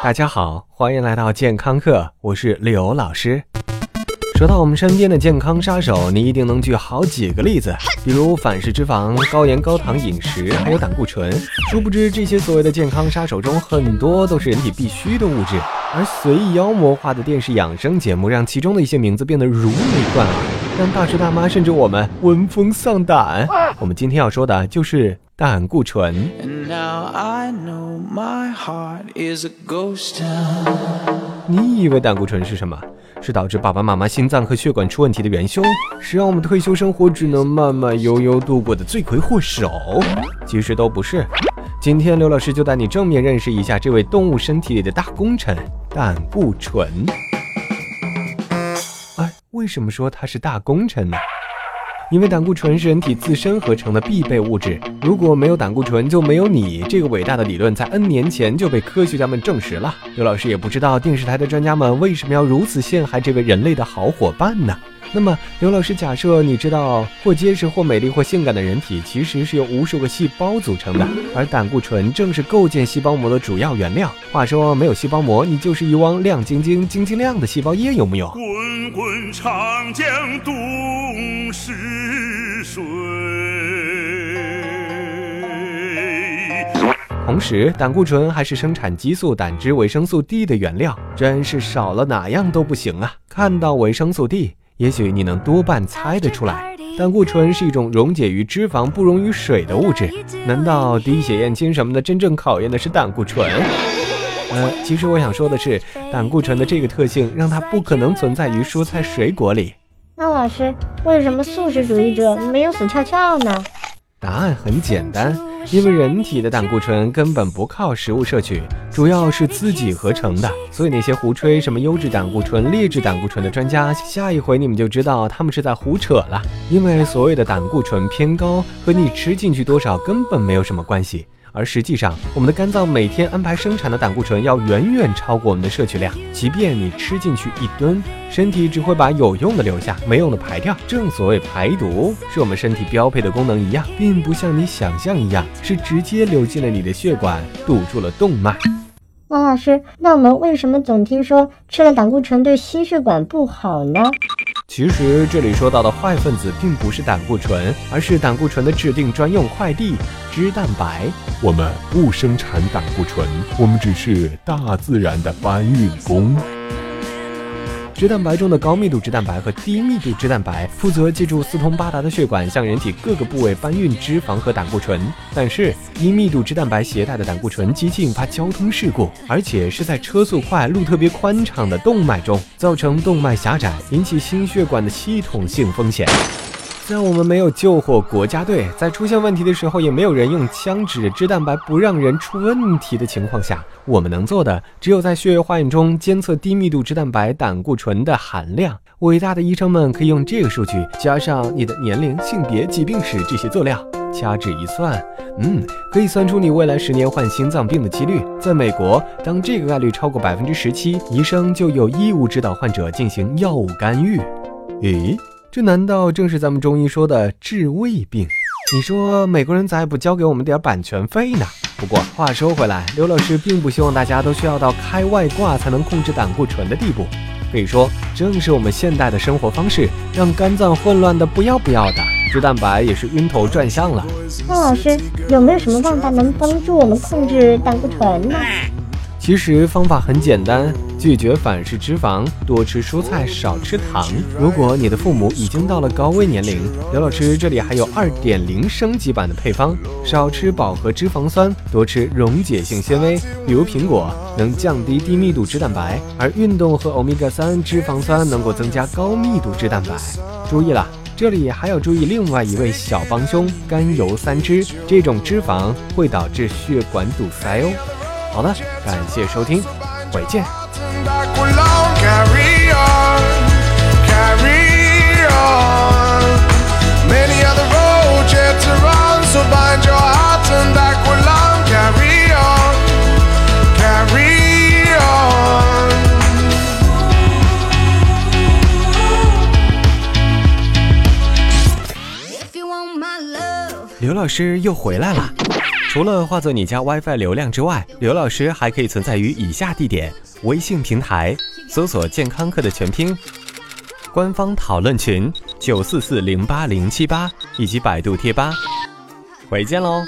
大家好，欢迎来到健康课，我是刘老师。说到我们身边的健康杀手，你一定能举好几个例子，比如反式脂肪、高盐高糖饮食，还有胆固醇。殊不知，这些所谓的健康杀手中，很多都是人体必需的物质。而随意妖魔化的电视养生节目，让其中的一些名字变得如雷贯耳，让大叔大妈甚至我们闻风丧胆。我们今天要说的就是胆固醇。你以为胆固醇是什么？是导致爸爸妈妈心脏和血管出问题的元凶，是让我们退休生活只能慢慢悠悠度过的罪魁祸首。其实都不是。今天刘老师就带你正面认识一下这位动物身体里的大功臣——胆固醇。哎，为什么说它是大功臣呢？因为胆固醇是人体自身合成的必备物质，如果没有胆固醇，就没有你。这个伟大的理论在 N 年前就被科学家们证实了。刘老师也不知道电视台的专家们为什么要如此陷害这位人类的好伙伴呢？那么，刘老师假设你知道，或结实、或美丽、或性感的人体其实是由无数个细胞组成的，而胆固醇正是构建细胞膜的主要原料。话说，没有细胞膜，你就是一汪亮晶晶、晶晶亮的细胞液，有木有？滚长江东逝水。同时，胆固醇还是生产激素、胆汁、维生素 D 的原料，真是少了哪样都不行啊！看到维生素 D。也许你能多半猜得出来，胆固醇是一种溶解于脂肪、不溶于水的物质。难道滴血验亲什么的，真正考验的是胆固醇？呃，其实我想说的是，胆固醇的这个特性让它不可能存在于蔬菜水果里。那老师，为什么素食主义者没有死翘翘呢？答案很简单。因为人体的胆固醇根本不靠食物摄取，主要是自己合成的，所以那些胡吹什么优质胆固醇、劣质胆固醇的专家，下一回你们就知道他们是在胡扯了。因为所谓的胆固醇偏高和你吃进去多少根本没有什么关系。而实际上，我们的肝脏每天安排生产的胆固醇要远远超过我们的摄取量。即便你吃进去一吨，身体只会把有用的留下，没用的排掉。正所谓排毒是我们身体标配的功能一样，并不像你想象一样是直接流进了你的血管，堵住了动脉。王老师，那我们为什么总听说吃了胆固醇对心血管不好呢？其实这里说到的坏分子并不是胆固醇，而是胆固醇的制定专用快递——脂蛋白。我们不生产胆固醇，我们只是大自然的搬运工。脂蛋白中的高密度脂蛋白和低密度脂蛋白负责借助四通八达的血管向人体各个部位搬运脂肪和胆固醇。但是低密度脂蛋白携带的胆固醇极易引发交通事故，而且是在车速快、路特别宽敞的动脉中，造成动脉狭窄，引起心血管的系统性风险。在我们没有救火国家队，在出现问题的时候，也没有人用枪指着脂蛋白不让人出问题的情况下，我们能做的只有在血液化验中监测低密度脂蛋白胆固醇的含量。伟大的医生们可以用这个数据加上你的年龄、性别、疾病史这些做料，掐指一算，嗯，可以算出你未来十年患心脏病的几率。在美国，当这个概率超过百分之十七，医生就有义务指导患者进行药物干预。诶？这难道正是咱们中医说的治胃病？你说美国人咋也不交给我们点版权费呢？不过话说回来，刘老师并不希望大家都需要到开外挂才能控制胆固醇的地步。可以说，正是我们现代的生活方式，让肝脏混乱的不要不要的，脂蛋白也是晕头转向了。那老师有没有什么办法能帮助我们控制胆固醇呢？其实方法很简单，拒绝反式脂肪，多吃蔬菜，少吃糖。如果你的父母已经到了高危年龄，刘老师这里还有二点零升级版的配方：少吃饱和脂肪酸，多吃溶解性纤维，比如苹果，能降低低密度脂蛋白；而运动和欧米伽三脂肪酸能够增加高密度脂蛋白。注意了，这里还要注意另外一位小帮凶——甘油三酯，这种脂肪会导致血管堵塞哦。好的，感谢收听，回见。刘老师又回来了。除了化作你家 WiFi 流量之外，刘老师还可以存在于以下地点：微信平台搜索“健康课”的全拼，官方讨论群九四四零八零七八，以及百度贴吧。回见喽。